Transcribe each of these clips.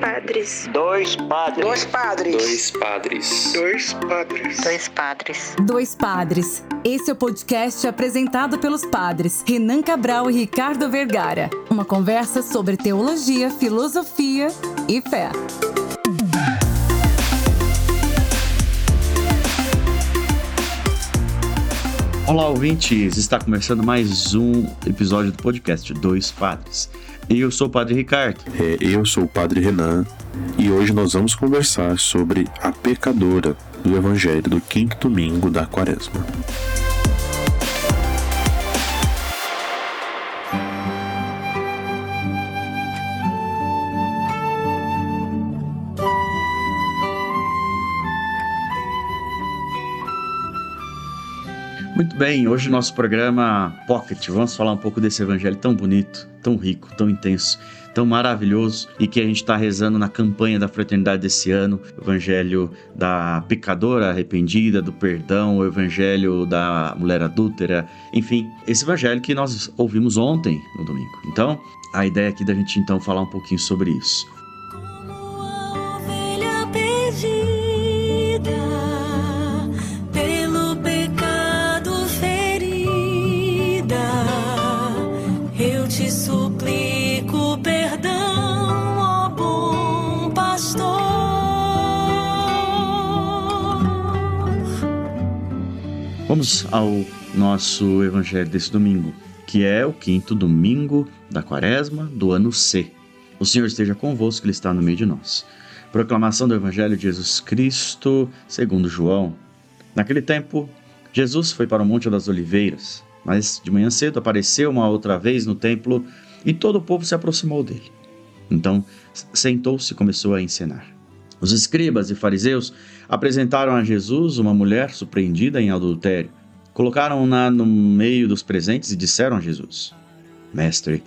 padres. Dois padres. Dois padres. Dois padres. Dois padres. Dois padres. Dois padres. Esse é o podcast apresentado pelos padres Renan Cabral e Ricardo Vergara. Uma conversa sobre teologia, filosofia e fé. Olá, ouvintes! Está começando mais um episódio do podcast Dois Padres. Eu sou o Padre Ricardo. É, eu sou o Padre Renan e hoje nós vamos conversar sobre a pecadora do Evangelho do quinto domingo da Quaresma. Muito bem, hoje nosso programa Pocket, vamos falar um pouco desse evangelho tão bonito, tão rico, tão intenso, tão maravilhoso e que a gente está rezando na campanha da fraternidade desse ano, o evangelho da pecadora arrependida, do perdão, o evangelho da mulher adúltera, enfim, esse evangelho que nós ouvimos ontem no domingo. Então, a ideia aqui da gente então falar um pouquinho sobre isso. Vamos ao nosso evangelho desse domingo, que é o quinto domingo da quaresma do ano C. O Senhor esteja convosco, Ele está no meio de nós. Proclamação do Evangelho de Jesus Cristo, segundo João. Naquele tempo, Jesus foi para o Monte das Oliveiras, mas de manhã cedo apareceu uma outra vez no templo e todo o povo se aproximou dele. Então, sentou-se e começou a ensinar. Os escribas e fariseus apresentaram a Jesus uma mulher surpreendida em adultério. Colocaram-na no meio dos presentes e disseram a Jesus: Mestre,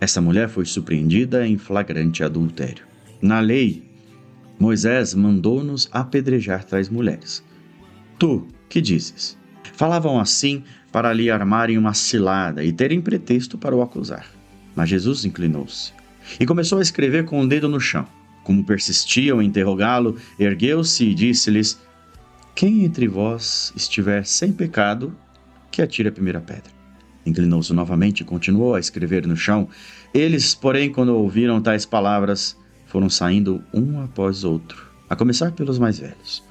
essa mulher foi surpreendida em flagrante adultério. Na lei, Moisés mandou-nos apedrejar tais mulheres. Tu, que dizes? Falavam assim para lhe armarem uma cilada e terem pretexto para o acusar. Mas Jesus inclinou-se e começou a escrever com o dedo no chão. Como persistiam em interrogá-lo, ergueu-se e disse-lhes: Quem entre vós estiver sem pecado, que atire a primeira pedra. Inclinou-se novamente e continuou a escrever no chão. Eles, porém, quando ouviram tais palavras, foram saindo um após outro, a começar pelos mais velhos.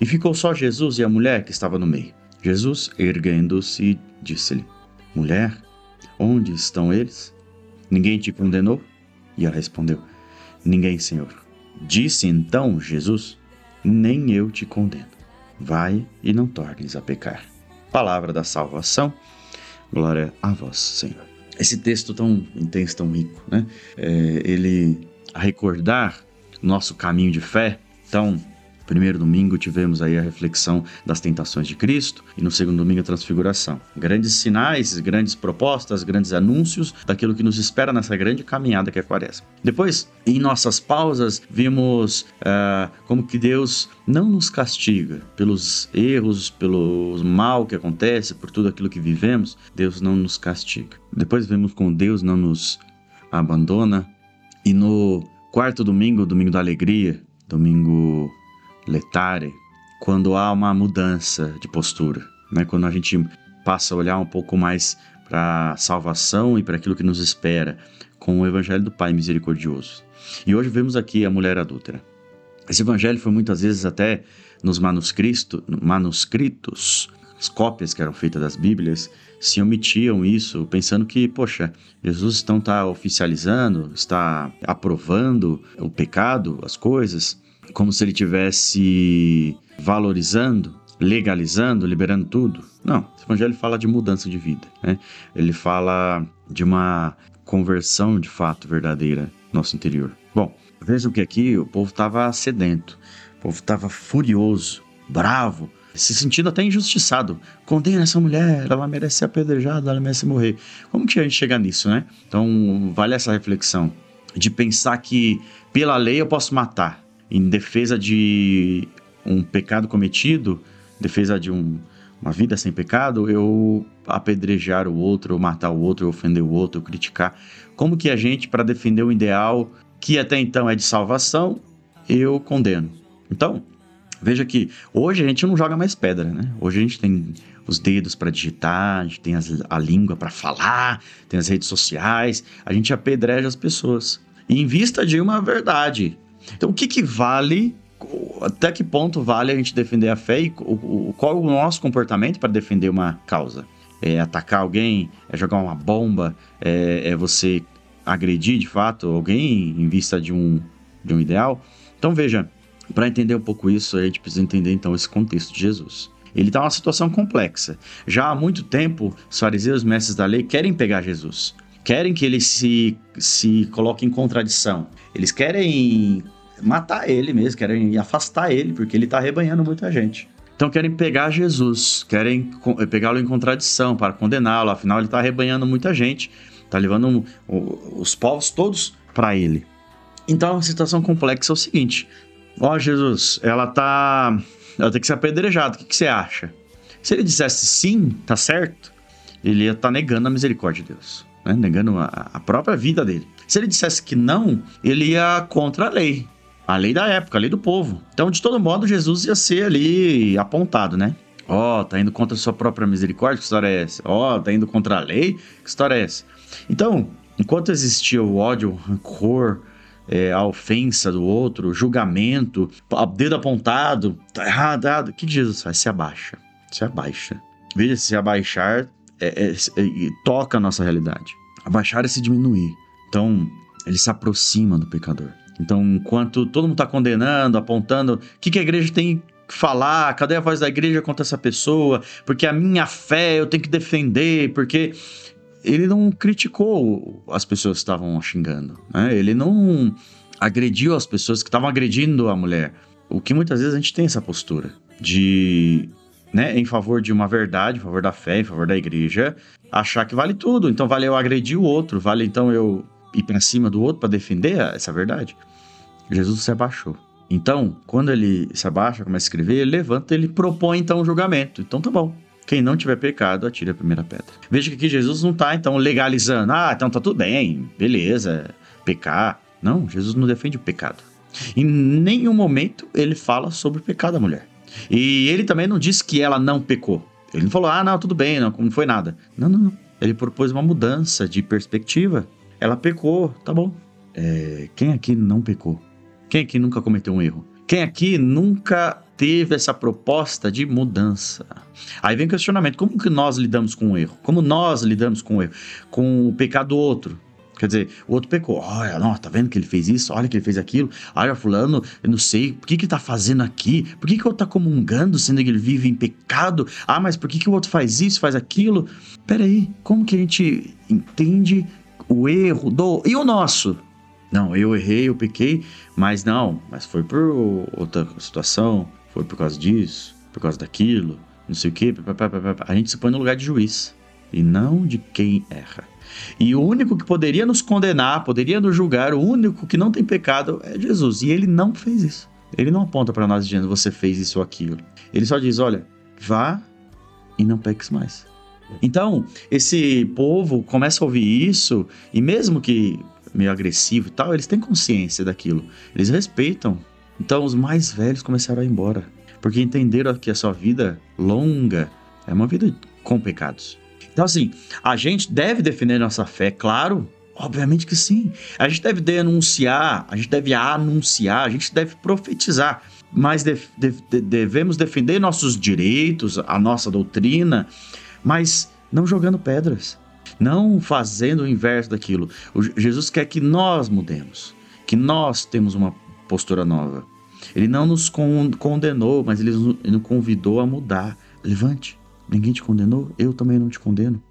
E ficou só Jesus e a mulher que estava no meio. Jesus, erguendo-se, disse-lhe: Mulher, onde estão eles? Ninguém te condenou? E ela respondeu: Ninguém, Senhor. Disse então Jesus: Nem eu te condeno. Vai e não tornes a pecar. Palavra da salvação. Glória a vós, Senhor. Esse texto tão intenso, tão rico, né? É, ele a recordar nosso caminho de fé. Então, primeiro domingo tivemos aí a reflexão das tentações de Cristo e no segundo domingo a transfiguração. Grandes sinais, grandes propostas, grandes anúncios daquilo que nos espera nessa grande caminhada que é a quaresma. Depois, em nossas pausas, vimos ah, como que Deus não nos castiga pelos erros, pelo mal que acontece, por tudo aquilo que vivemos. Deus não nos castiga. Depois vimos como Deus não nos abandona. E no quarto domingo, domingo da alegria, domingo letare, quando há uma mudança de postura, né? quando a gente passa a olhar um pouco mais para a salvação e para aquilo que nos espera com o evangelho do Pai misericordioso. E hoje vemos aqui a mulher adúltera. Esse evangelho foi muitas vezes até nos manuscritos, as cópias que eram feitas das Bíblias, se omitiam isso, pensando que, poxa, Jesus então está oficializando, está aprovando o pecado, as coisas, como se ele tivesse valorizando, legalizando, liberando tudo. Não, esse evangelho fala de mudança de vida, né? Ele fala de uma conversão de fato verdadeira no nosso interior. Bom, vejam que aqui o povo estava sedento, o povo estava furioso, bravo, se sentindo até injustiçado. Condena essa mulher, ela merece ser apedrejada, ela merece morrer. Como que a gente chega nisso, né? Então, vale essa reflexão de pensar que pela lei eu posso matar em defesa de um pecado cometido, defesa de um, uma vida sem pecado, eu apedrejar o outro, matar o outro, ofender o outro, criticar. Como que a gente, para defender o ideal, que até então é de salvação, eu condeno. Então, veja que hoje a gente não joga mais pedra, né? Hoje a gente tem os dedos para digitar, a gente tem as, a língua para falar, tem as redes sociais, a gente apedreja as pessoas. Em vista de uma verdade. Então, o que, que vale até que ponto vale a gente defender a fé e o, qual é o nosso comportamento para defender uma causa? É atacar alguém? É jogar uma bomba? É, é você agredir de fato alguém em vista de um, de um ideal? Então veja, para entender um pouco isso, a gente precisa entender então esse contexto de Jesus. Ele está numa situação complexa. Já há muito tempo, os fariseus, mestres da lei, querem pegar Jesus. Querem que ele se, se coloque em contradição. Eles querem matar ele mesmo, querem afastar ele, porque ele está arrebanhando muita gente. Então querem pegar Jesus, querem pegá-lo em contradição para condená-lo, afinal ele está arrebanhando muita gente, está levando os povos todos para ele. Então a situação complexa é o seguinte: ó Jesus, ela tá, ela tem que ser apedrejada. O que, que você acha? Se ele dissesse sim, tá certo, ele ia estar tá negando a misericórdia de Deus, né? negando a, a própria vida dele. Se ele dissesse que não, ele ia contra a lei a lei da época, a lei do povo. Então, de todo modo, Jesus ia ser ali apontado, né? Ó, oh, tá indo contra a sua própria misericórdia? Que história é essa? Ó, oh, tá indo contra a lei? Que história é essa? Então, enquanto existia o ódio, o rancor, é, a ofensa do outro, o julgamento, o dedo apontado, tá errado, errado, o que Jesus faz? Se abaixa. Se abaixa. Veja, se abaixar é, é, é, toca a nossa realidade. Abaixar é se diminuir. Então, ele se aproxima do pecador. Então, enquanto todo mundo está condenando, apontando, o que, que a igreja tem que falar? Cadê a voz da igreja contra essa pessoa? Porque a minha fé eu tenho que defender, porque ele não criticou as pessoas que estavam xingando, né? Ele não agrediu as pessoas que estavam agredindo a mulher. O que muitas vezes a gente tem essa postura de, né, em favor de uma verdade, em favor da fé, em favor da igreja, achar que vale tudo. Então vale eu agredir o outro, vale então eu ir para cima do outro para defender essa verdade. Jesus se abaixou. Então, quando ele se abaixa, começa a escrever, ele levanta, ele propõe então o um julgamento. Então tá bom. Quem não tiver pecado, atire a primeira pedra. Veja que aqui Jesus não está então legalizando. Ah, então tá tudo bem, beleza, pecar. Não, Jesus não defende o pecado. Em nenhum momento ele fala sobre o pecado da mulher. E ele também não disse que ela não pecou. Ele não falou, ah, não, tudo bem, não, não foi nada. Não, não, não. Ele propôs uma mudança de perspectiva. Ela pecou, tá bom. É, quem aqui não pecou? Quem aqui nunca cometeu um erro? Quem aqui nunca teve essa proposta de mudança? Aí vem o questionamento: como que nós lidamos com o erro? Como nós lidamos com o erro? Com o pecado do outro? Quer dizer, o outro pecou. Olha, não, tá vendo que ele fez isso? Olha que ele fez aquilo. Olha, fulano, eu não sei, por que que tá fazendo aqui? Por que que outro tá comungando, sendo que ele vive em pecado? Ah, mas por que que o outro faz isso, faz aquilo? Peraí, como que a gente entende o erro do. E o nosso? Não, eu errei, eu pequei, mas não, mas foi por outra situação, foi por causa disso, por causa daquilo, não sei o quê. A gente se põe no lugar de juiz e não de quem erra. E o único que poderia nos condenar, poderia nos julgar, o único que não tem pecado é Jesus. E ele não fez isso. Ele não aponta para nós dizendo você fez isso ou aquilo. Ele só diz: olha, vá e não peques mais. Então, esse povo começa a ouvir isso, e mesmo que meio agressivo e tal, eles têm consciência daquilo. Eles respeitam. Então, os mais velhos começaram a ir embora, porque entenderam que a sua vida longa é uma vida com pecados. Então, assim, a gente deve defender nossa fé, claro, Obviamente que sim. A gente deve denunciar, a gente deve anunciar, a gente deve profetizar, mas de, de, de, devemos defender nossos direitos, a nossa doutrina, mas não jogando pedras, não fazendo o inverso daquilo. O Jesus quer que nós mudemos, que nós temos uma postura nova. Ele não nos condenou, mas ele nos convidou a mudar. Levante, ninguém te condenou, eu também não te condeno.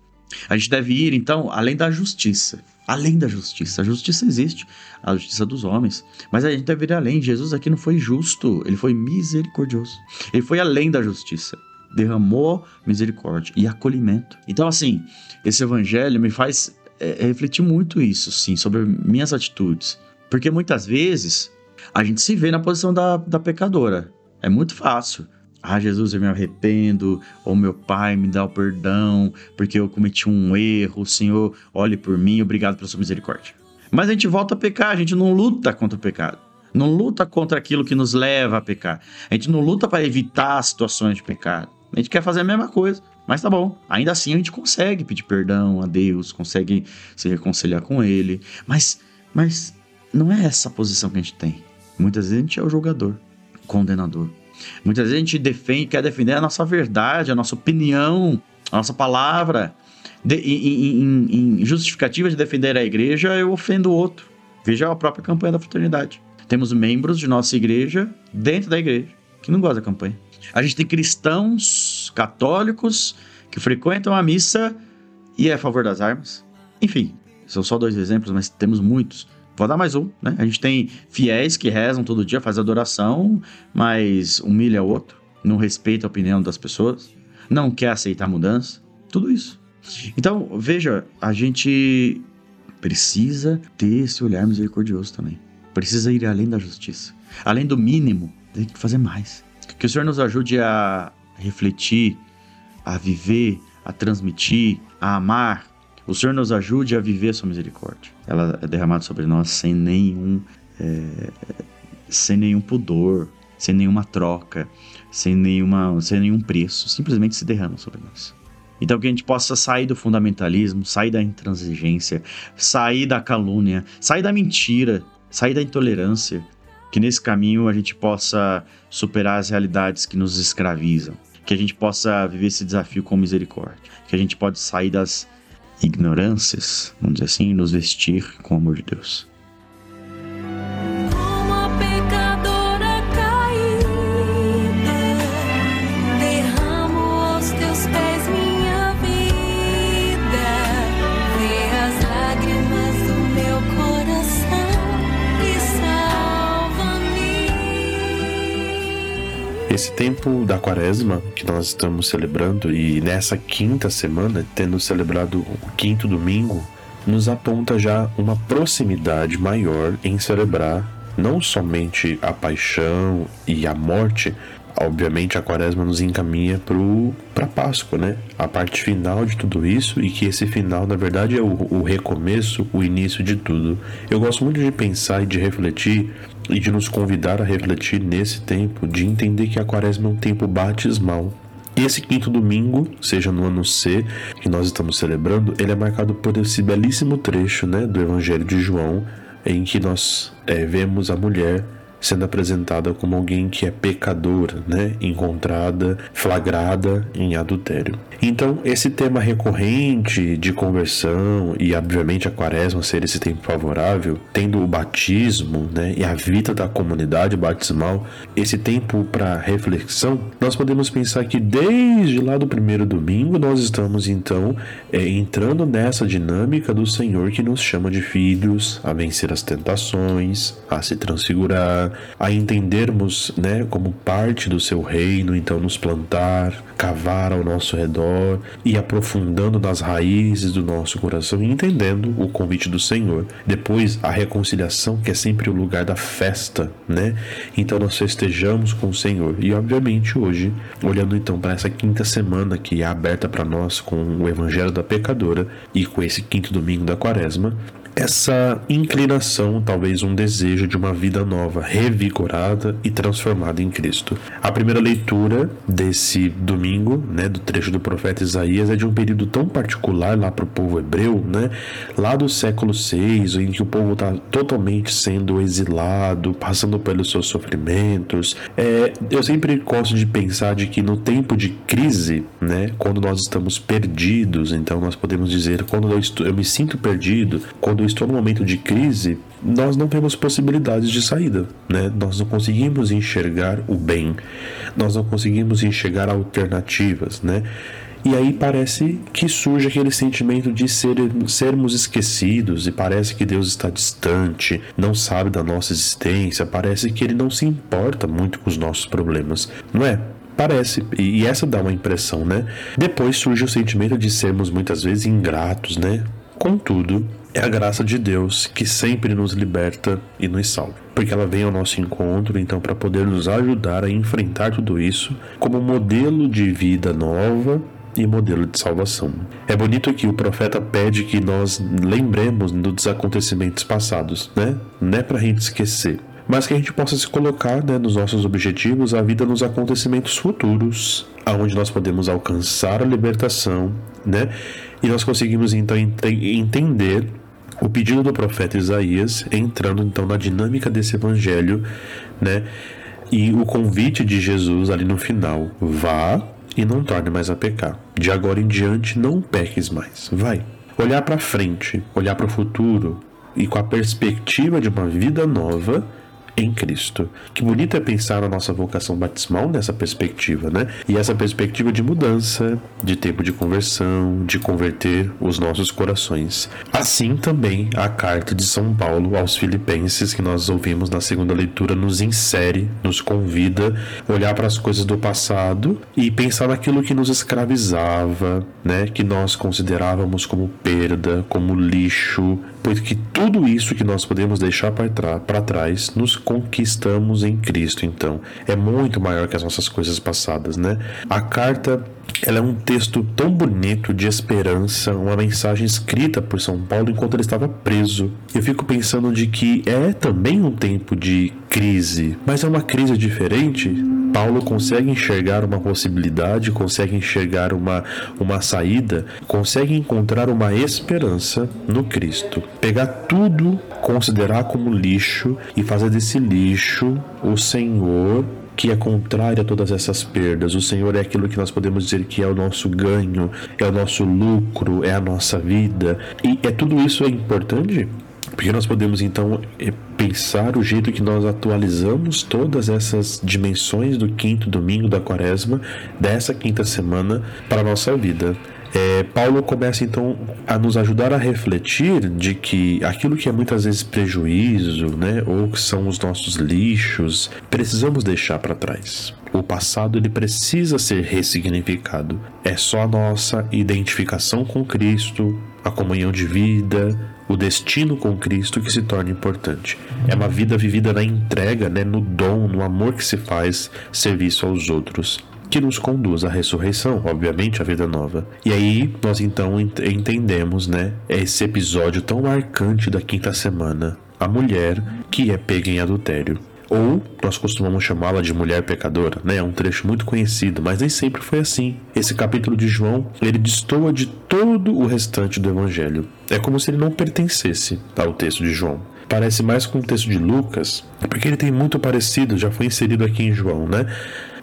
A gente deve ir, então, além da justiça. Além da justiça. A justiça existe, a justiça dos homens. Mas a gente deve ir além. Jesus aqui não foi justo, ele foi misericordioso. Ele foi além da justiça derramou misericórdia e acolhimento. Então, assim, esse evangelho me faz é, refletir muito isso, sim, sobre minhas atitudes. Porque muitas vezes a gente se vê na posição da, da pecadora. É muito fácil. Ah, Jesus, eu me arrependo, ou meu Pai me dá o perdão, porque eu cometi um erro, Senhor, olhe por mim, obrigado pela sua misericórdia. Mas a gente volta a pecar, a gente não luta contra o pecado. Não luta contra aquilo que nos leva a pecar. A gente não luta para evitar situações de pecado. A gente quer fazer a mesma coisa. Mas tá bom, ainda assim a gente consegue pedir perdão a Deus, consegue se reconciliar com Ele. Mas, mas não é essa a posição que a gente tem. Muitas vezes a gente é o julgador, o condenador. Muitas vezes a gente defende, quer defender a nossa verdade, a nossa opinião, a nossa palavra. De, em, em, em justificativa de defender a igreja, eu ofendo o outro. Veja a própria campanha da fraternidade. Temos membros de nossa igreja dentro da igreja que não gostam da campanha. A gente tem cristãos católicos que frequentam a missa e é a favor das armas. Enfim, são só dois exemplos, mas temos muitos. Vou dar mais um, né? A gente tem fiéis que rezam todo dia, faz adoração, mas humilha o outro, não respeita a opinião das pessoas, não quer aceitar mudança, tudo isso. Então, veja, a gente precisa ter esse olhar misericordioso também. Precisa ir além da justiça. Além do mínimo, tem que fazer mais. Que o Senhor nos ajude a refletir, a viver, a transmitir, a amar. O Senhor nos ajude a viver a sua misericórdia. Ela é derramada sobre nós sem nenhum, é, sem nenhum pudor, sem nenhuma troca, sem, nenhuma, sem nenhum preço. Simplesmente se derrama sobre nós. Então que a gente possa sair do fundamentalismo, sair da intransigência, sair da calúnia, sair da mentira, sair da intolerância, que nesse caminho a gente possa superar as realidades que nos escravizam, que a gente possa viver esse desafio com misericórdia, que a gente pode sair das ignorâncias, vamos dizer assim, e nos vestir com o amor de Deus. Esse tempo da quaresma que nós estamos celebrando e nessa quinta semana, tendo celebrado o quinto domingo, nos aponta já uma proximidade maior em celebrar não somente a paixão e a morte, obviamente a quaresma nos encaminha para Páscoa, né? A parte final de tudo isso e que esse final, na verdade, é o, o recomeço, o início de tudo. Eu gosto muito de pensar e de refletir e de nos convidar a refletir nesse tempo, de entender que a quaresma é um tempo batismal. Esse quinto domingo, seja no ano C que nós estamos celebrando, ele é marcado por esse belíssimo trecho né, do Evangelho de João, em que nós é, vemos a mulher sendo apresentada como alguém que é pecadora, né? encontrada, flagrada em adultério. Então, esse tema recorrente de conversão e, obviamente, a quaresma ser esse tempo favorável, tendo o batismo né? e a vida da comunidade batismal, esse tempo para reflexão, nós podemos pensar que desde lá do primeiro domingo nós estamos então é, entrando nessa dinâmica do Senhor que nos chama de filhos, a vencer as tentações, a se transfigurar, a entendermos, né, como parte do seu reino, então nos plantar, cavar ao nosso redor e aprofundando nas raízes do nosso coração e entendendo o convite do Senhor. Depois a reconciliação, que é sempre o lugar da festa, né? Então nós festejamos com o Senhor. E obviamente hoje, olhando então para essa quinta semana que é aberta para nós com o evangelho da pecadora e com esse quinto domingo da Quaresma, essa inclinação, talvez um desejo de uma vida nova, revigorada e transformada em Cristo. A primeira leitura desse domingo, né, do trecho do profeta Isaías, é de um período tão particular lá para o povo hebreu, né, lá do século 6, em que o povo está totalmente sendo exilado, passando pelos seus sofrimentos. É, eu sempre gosto de pensar de que no tempo de crise, né, quando nós estamos perdidos, então nós podemos dizer, quando eu, estou, eu me sinto perdido, quando quando estou no momento de crise, nós não temos possibilidades de saída, né? Nós não conseguimos enxergar o bem, nós não conseguimos enxergar alternativas, né? E aí parece que surge aquele sentimento de ser, sermos esquecidos e parece que Deus está distante, não sabe da nossa existência, parece que Ele não se importa muito com os nossos problemas, não é? Parece, e essa dá uma impressão, né? Depois surge o sentimento de sermos muitas vezes ingratos, né? Contudo, é a graça de Deus que sempre nos liberta e nos salva. Porque ela vem ao nosso encontro, então, para poder nos ajudar a enfrentar tudo isso como modelo de vida nova e modelo de salvação. É bonito que o profeta pede que nós lembremos dos acontecimentos passados, né? Não é para a gente esquecer, mas que a gente possa se colocar né, nos nossos objetivos, a vida nos acontecimentos futuros, aonde nós podemos alcançar a libertação, né? E nós conseguimos então ent entender o pedido do profeta Isaías, entrando então na dinâmica desse evangelho, né? E o convite de Jesus ali no final: vá e não torne mais a pecar. De agora em diante, não peques mais. Vai. Olhar para frente, olhar para o futuro e com a perspectiva de uma vida nova em Cristo. Que bonito é pensar na nossa vocação batismal nessa perspectiva, né? E essa perspectiva de mudança, de tempo de conversão, de converter os nossos corações. Assim também a carta de São Paulo aos Filipenses que nós ouvimos na segunda leitura nos insere, nos convida a olhar para as coisas do passado e pensar naquilo que nos escravizava, né? Que nós considerávamos como perda, como lixo, porque tudo isso que nós podemos deixar para trás nos conquistamos em Cristo, então. É muito maior que as nossas coisas passadas, né? A carta ela é um texto tão bonito de esperança, uma mensagem escrita por São Paulo enquanto ele estava preso. Eu fico pensando de que é também um tempo de crise, mas é uma crise diferente. Paulo consegue enxergar uma possibilidade, consegue enxergar uma, uma saída, consegue encontrar uma esperança no Cristo. Pegar tudo, considerar como lixo e fazer desse lixo o Senhor que é contrário a todas essas perdas. O Senhor é aquilo que nós podemos dizer que é o nosso ganho, é o nosso lucro, é a nossa vida. E é tudo isso é importante porque nós podemos então é, pensar o jeito que nós atualizamos todas essas dimensões do quinto domingo da quaresma, dessa quinta semana, para a nossa vida. É, Paulo começa então a nos ajudar a refletir de que aquilo que é muitas vezes prejuízo, né, ou que são os nossos lixos, precisamos deixar para trás. O passado ele precisa ser ressignificado. É só a nossa identificação com Cristo, a comunhão de vida, o destino com Cristo que se torna importante. É uma vida vivida na entrega, né, no dom, no amor que se faz serviço aos outros que nos conduz à ressurreição, obviamente, à vida nova. E aí nós então entendemos, né, esse episódio tão marcante da quinta semana, a mulher que é pega em adultério. Ou nós costumamos chamá-la de mulher pecadora, né? É um trecho muito conhecido, mas nem sempre foi assim. Esse capítulo de João, ele destoa de todo o restante do evangelho. É como se ele não pertencesse ao texto de João parece mais com o texto de Lucas, porque ele tem muito parecido, já foi inserido aqui em João, né?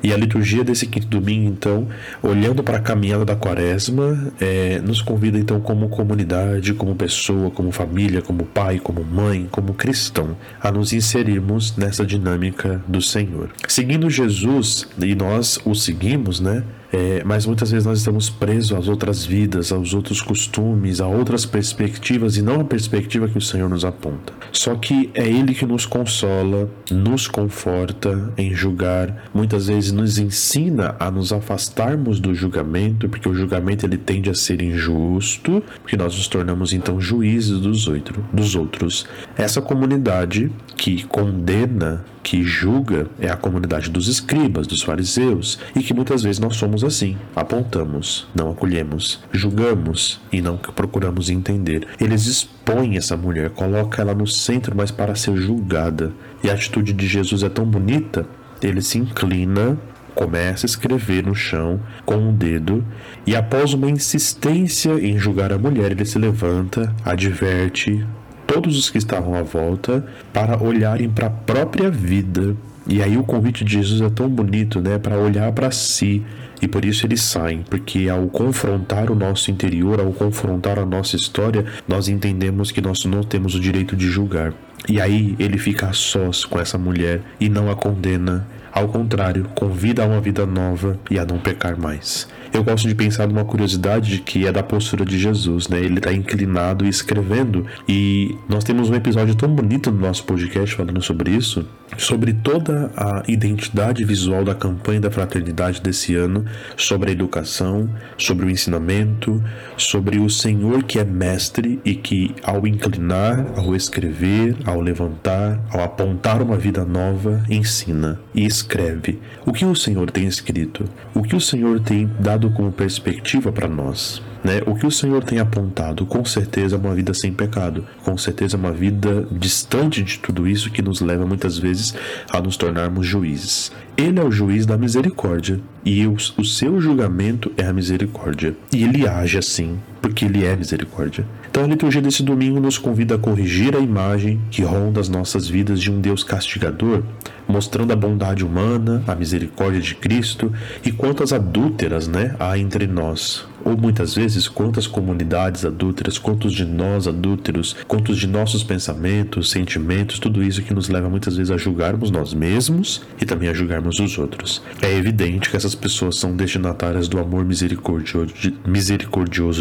E a liturgia desse quinto domingo, então, olhando para a caminhada da quaresma, é, nos convida, então, como comunidade, como pessoa, como família, como pai, como mãe, como cristão, a nos inserirmos nessa dinâmica do Senhor. Seguindo Jesus, e nós o seguimos, né? É, mas muitas vezes nós estamos presos às outras vidas, aos outros costumes, a outras perspectivas e não a perspectiva que o Senhor nos aponta. Só que é Ele que nos consola, nos conforta em julgar, muitas vezes nos ensina a nos afastarmos do julgamento, porque o julgamento ele tende a ser injusto, porque nós nos tornamos então juízes dos, outro, dos outros. Essa comunidade que condena que julga é a comunidade dos escribas, dos fariseus, e que muitas vezes nós somos assim. Apontamos, não acolhemos, julgamos e não procuramos entender. Eles expõem essa mulher, colocam ela no centro, mas para ser julgada. E a atitude de Jesus é tão bonita, ele se inclina começa a escrever no chão com um dedo e após uma insistência em julgar a mulher, ele se levanta, adverte, todos os que estavam à volta para olharem para a própria vida. E aí o convite de Jesus é tão bonito, né, para olhar para si. E por isso eles saem, porque ao confrontar o nosso interior, ao confrontar a nossa história, nós entendemos que nós não temos o direito de julgar. E aí ele fica a sós com essa mulher e não a condena. Ao contrário, convida a uma vida nova e a não pecar mais. Eu gosto de pensar numa curiosidade de que é da postura de Jesus, né? Ele está inclinado e escrevendo. E nós temos um episódio tão bonito no nosso podcast falando sobre isso, sobre toda a identidade visual da campanha da fraternidade desse ano, sobre a educação, sobre o ensinamento, sobre o Senhor que é mestre e que ao inclinar, ao escrever, ao levantar, ao apontar uma vida nova, ensina e escreve. O que o Senhor tem escrito? O que o Senhor tem dado tendo como perspectiva para nós. Né? O que o Senhor tem apontado, com certeza, é uma vida sem pecado, com certeza, é uma vida distante de tudo isso que nos leva muitas vezes a nos tornarmos juízes. Ele é o juiz da misericórdia e o seu julgamento é a misericórdia. E ele age assim, porque ele é misericórdia. Então a liturgia desse domingo nos convida a corrigir a imagem que ronda as nossas vidas de um Deus castigador, mostrando a bondade humana, a misericórdia de Cristo e quantas adúlteras né, há entre nós. Ou muitas vezes, quantas comunidades adúlteras, quantos de nós adúlteros, quantos de nossos pensamentos, sentimentos, tudo isso que nos leva muitas vezes a julgarmos nós mesmos e também a julgarmos os outros. É evidente que essas pessoas são destinatárias do amor misericordioso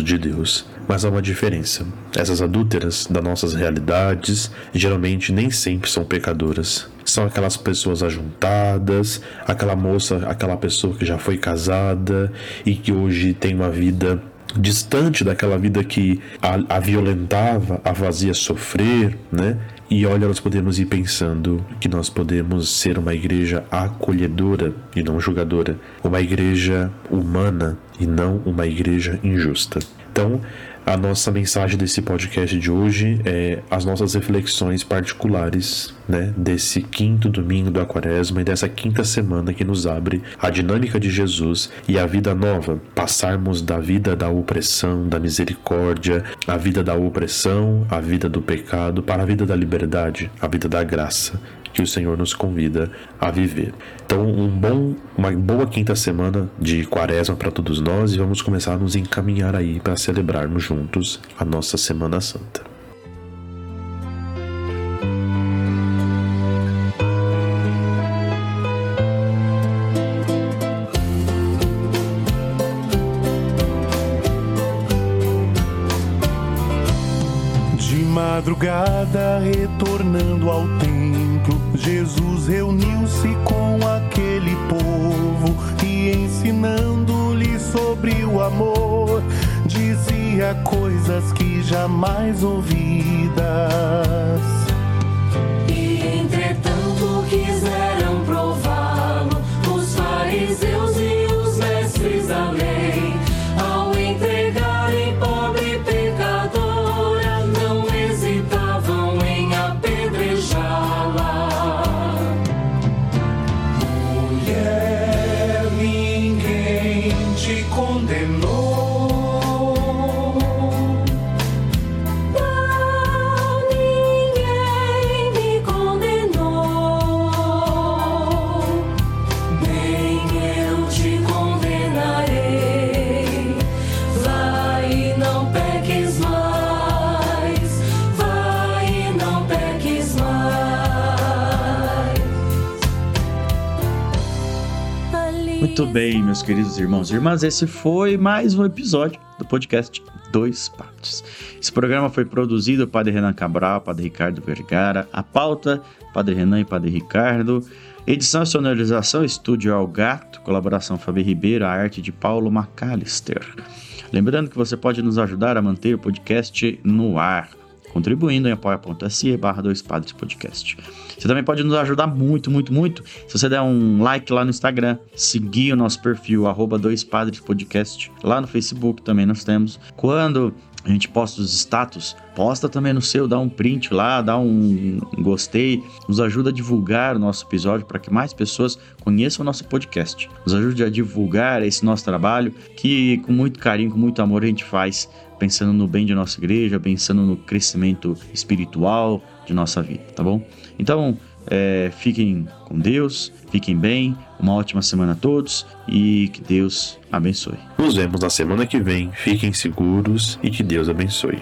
de, Deus. Mas há uma diferença. Essas adúlteras das nossas realidades geralmente nem sempre são pecadoras são aquelas pessoas ajuntadas, aquela moça, aquela pessoa que já foi casada e que hoje tem uma vida distante daquela vida que a, a violentava, a fazia sofrer, né? E olha, nós podemos ir pensando que nós podemos ser uma igreja acolhedora e não julgadora, uma igreja humana e não uma igreja injusta. Então, a nossa mensagem desse podcast de hoje é as nossas reflexões particulares, né, desse quinto domingo da Quaresma e dessa quinta semana que nos abre a dinâmica de Jesus e a vida nova, passarmos da vida da opressão, da misericórdia, a vida da opressão, a vida do pecado para a vida da liberdade, a vida da graça que o Senhor nos convida a viver. Então, um bom, uma boa quinta semana de quaresma para todos nós e vamos começar a nos encaminhar aí para celebrarmos juntos a nossa Semana Santa. De madrugada retornando ao templo Jesus reuniu-se com aquele povo e ensinando-lhe sobre o amor, dizia coisas que jamais ouvidas. Bem, meus queridos irmãos e irmãs, esse foi mais um episódio do podcast Dois Partes. Esse programa foi produzido por Padre Renan Cabral, Padre Ricardo Vergara, a pauta, Padre Renan e Padre Ricardo, edição e sonorização, Estúdio Al Gato, colaboração Fabi Ribeiro, a arte de Paulo McAllister. Lembrando que você pode nos ajudar a manter o podcast no ar, contribuindo em apoia.se barra dois padres podcast. Você também pode nos ajudar muito, muito, muito se você der um like lá no Instagram, seguir o nosso perfil, arroba dois padres podcast. Lá no Facebook também nós temos. Quando a gente posta os status, posta também no seu, dá um print lá, dá um gostei, nos ajuda a divulgar o nosso episódio para que mais pessoas conheçam o nosso podcast. Nos ajude a divulgar esse nosso trabalho que com muito carinho, com muito amor a gente faz, pensando no bem de nossa igreja, pensando no crescimento espiritual de nossa vida, tá bom? Então, é, fiquem com Deus, fiquem bem, uma ótima semana a todos e que Deus abençoe. Nos vemos na semana que vem, fiquem seguros e que Deus abençoe.